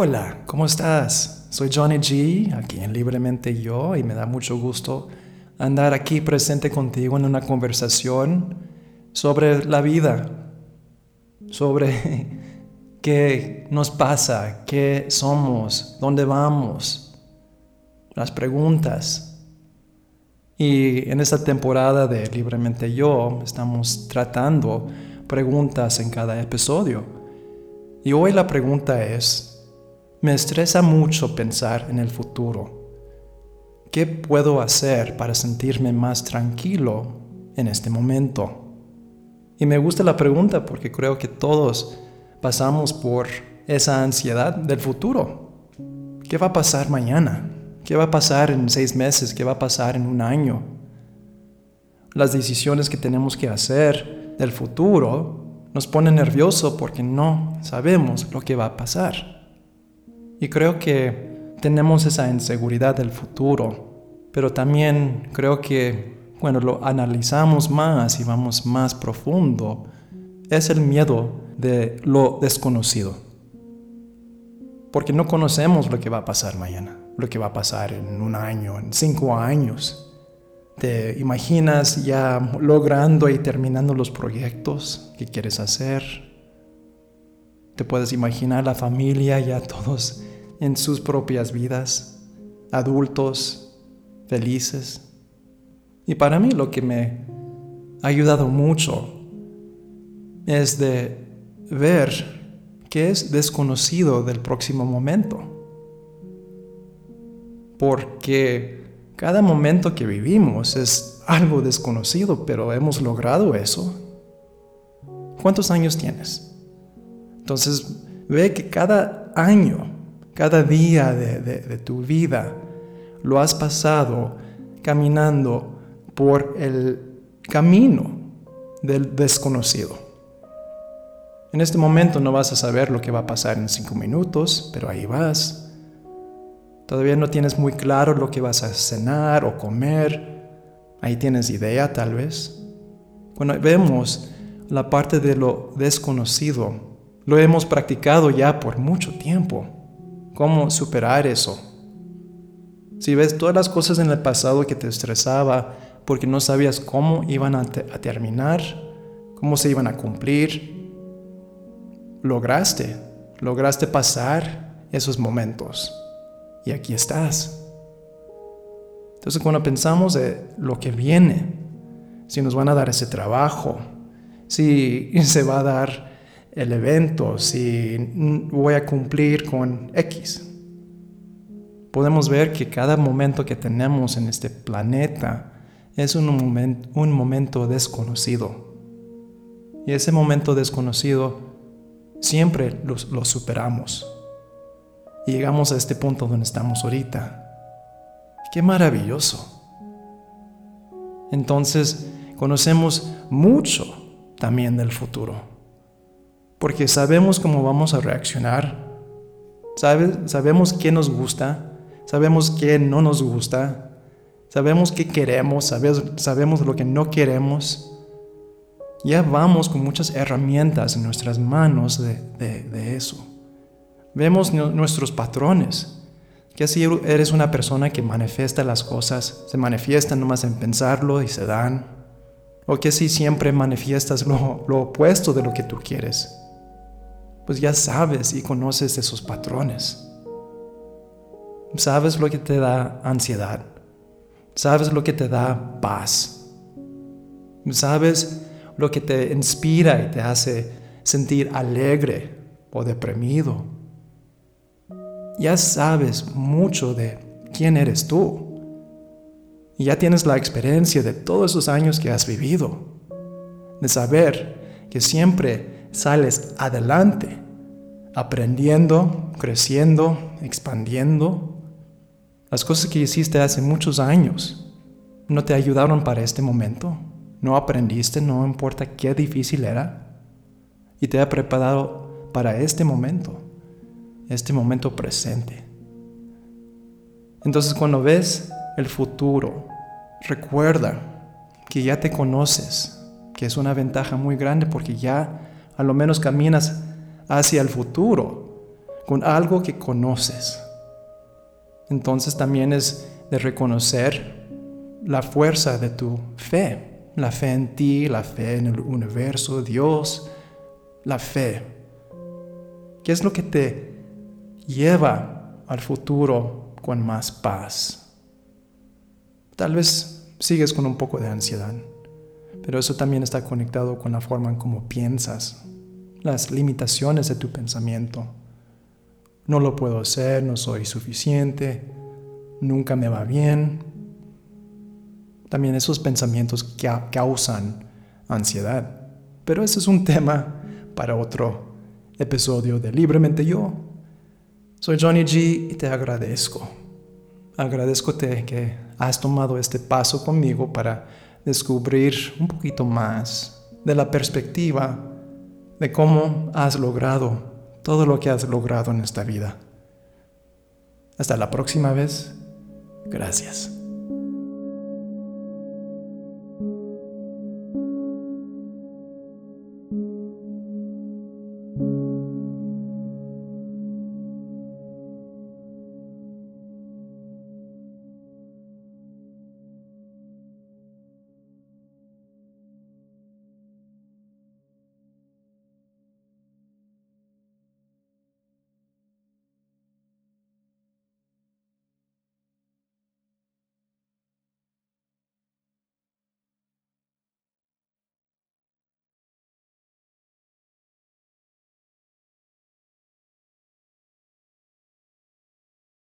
Hola, ¿cómo estás? Soy Johnny G, aquí en Libremente Yo, y me da mucho gusto andar aquí presente contigo en una conversación sobre la vida, sobre qué nos pasa, qué somos, dónde vamos, las preguntas. Y en esta temporada de Libremente Yo estamos tratando preguntas en cada episodio. Y hoy la pregunta es, me estresa mucho pensar en el futuro. ¿Qué puedo hacer para sentirme más tranquilo en este momento? Y me gusta la pregunta porque creo que todos pasamos por esa ansiedad del futuro. ¿Qué va a pasar mañana? ¿Qué va a pasar en seis meses? ¿Qué va a pasar en un año? Las decisiones que tenemos que hacer del futuro nos ponen nervioso porque no sabemos lo que va a pasar. Y creo que tenemos esa inseguridad del futuro, pero también creo que cuando lo analizamos más y vamos más profundo, es el miedo de lo desconocido. Porque no conocemos lo que va a pasar mañana, lo que va a pasar en un año, en cinco años. Te imaginas ya logrando y terminando los proyectos que quieres hacer. Te puedes imaginar la familia ya todos en sus propias vidas, adultos, felices. Y para mí lo que me ha ayudado mucho es de ver que es desconocido del próximo momento. Porque cada momento que vivimos es algo desconocido, pero hemos logrado eso. ¿Cuántos años tienes? Entonces ve que cada año cada día de, tu vida lo has pasado caminando por el camino del desconocido. En este momento no vas a saber lo que va a pasar en cinco minutos, pero ahí vas. Todavía no tienes muy claro lo que vas a cenar o comer. Ahí tienes idea tal vez. Cuando vemos la parte de lo desconocido, lo hemos practicado ya por mucho tiempo cómo superar eso. Si ves todas las cosas en el pasado que te estresaba porque no sabías cómo iban a, terminar, cómo se iban a cumplir, lograste, lograste pasar esos momentos. Y aquí estás. Entonces cuando pensamos de lo que viene, si nos van a dar ese trabajo, si se va a dar el evento, si voy a cumplir con X. Podemos ver que cada momento que tenemos en este planeta es un, un momento desconocido. Y ese momento desconocido siempre lo, lo superamos. Y llegamos a este punto donde estamos ahorita. Qué maravilloso. Entonces conocemos mucho también del futuro porque sabemos cómo vamos a reaccionar, sabemos qué nos gusta, sabemos qué no nos gusta, sabemos qué queremos, sabemos, lo que no queremos. Ya vamos con muchas herramientas en nuestras manos de, eso. Vemos nuestros patrones. Que si eres una persona que manifiesta las cosas, se manifiestan nomás en pensarlo y se dan. O que si siempre manifiestas lo opuesto de lo que tú quieres pues ya sabes y conoces esos patrones. Sabes lo que te da ansiedad. Sabes lo que te da paz. Sabes lo que te inspira y te hace sentir alegre o deprimido. Ya sabes mucho de quién eres tú. Y ya tienes la experiencia de todos esos años que has vivido. De saber que siempre sales adelante, aprendiendo, creciendo, expandiendo. Las cosas que hiciste hace muchos años no te ayudaron para este momento. No aprendiste, no importa qué difícil era. Y te ha preparado para este momento, este momento presente. Entonces cuando ves el futuro, recuerda que ya te conoces, que es una ventaja muy grande porque ya a lo menos caminas hacia el futuro con algo que conoces. Entonces también es de reconocer la fuerza de tu fe, la fe en ti, la fe en el universo, Dios, la fe. ¿Qué es lo que te lleva al futuro con más paz? Tal vez sigues con un poco de ansiedad, pero eso también está conectado con la forma en cómo piensas, las limitaciones de tu pensamiento. No lo puedo hacer, no soy suficiente, nunca me va bien. También esos pensamientos que causan ansiedad. Pero ese es un tema para otro episodio de Libremente Yo. Soy Johnny G y te agradezco. Agradezco que has tomado este paso conmigo para descubrir un poquito más de la perspectiva de cómo has logrado todo lo que has logrado en esta vida. Hasta la próxima vez. Gracias.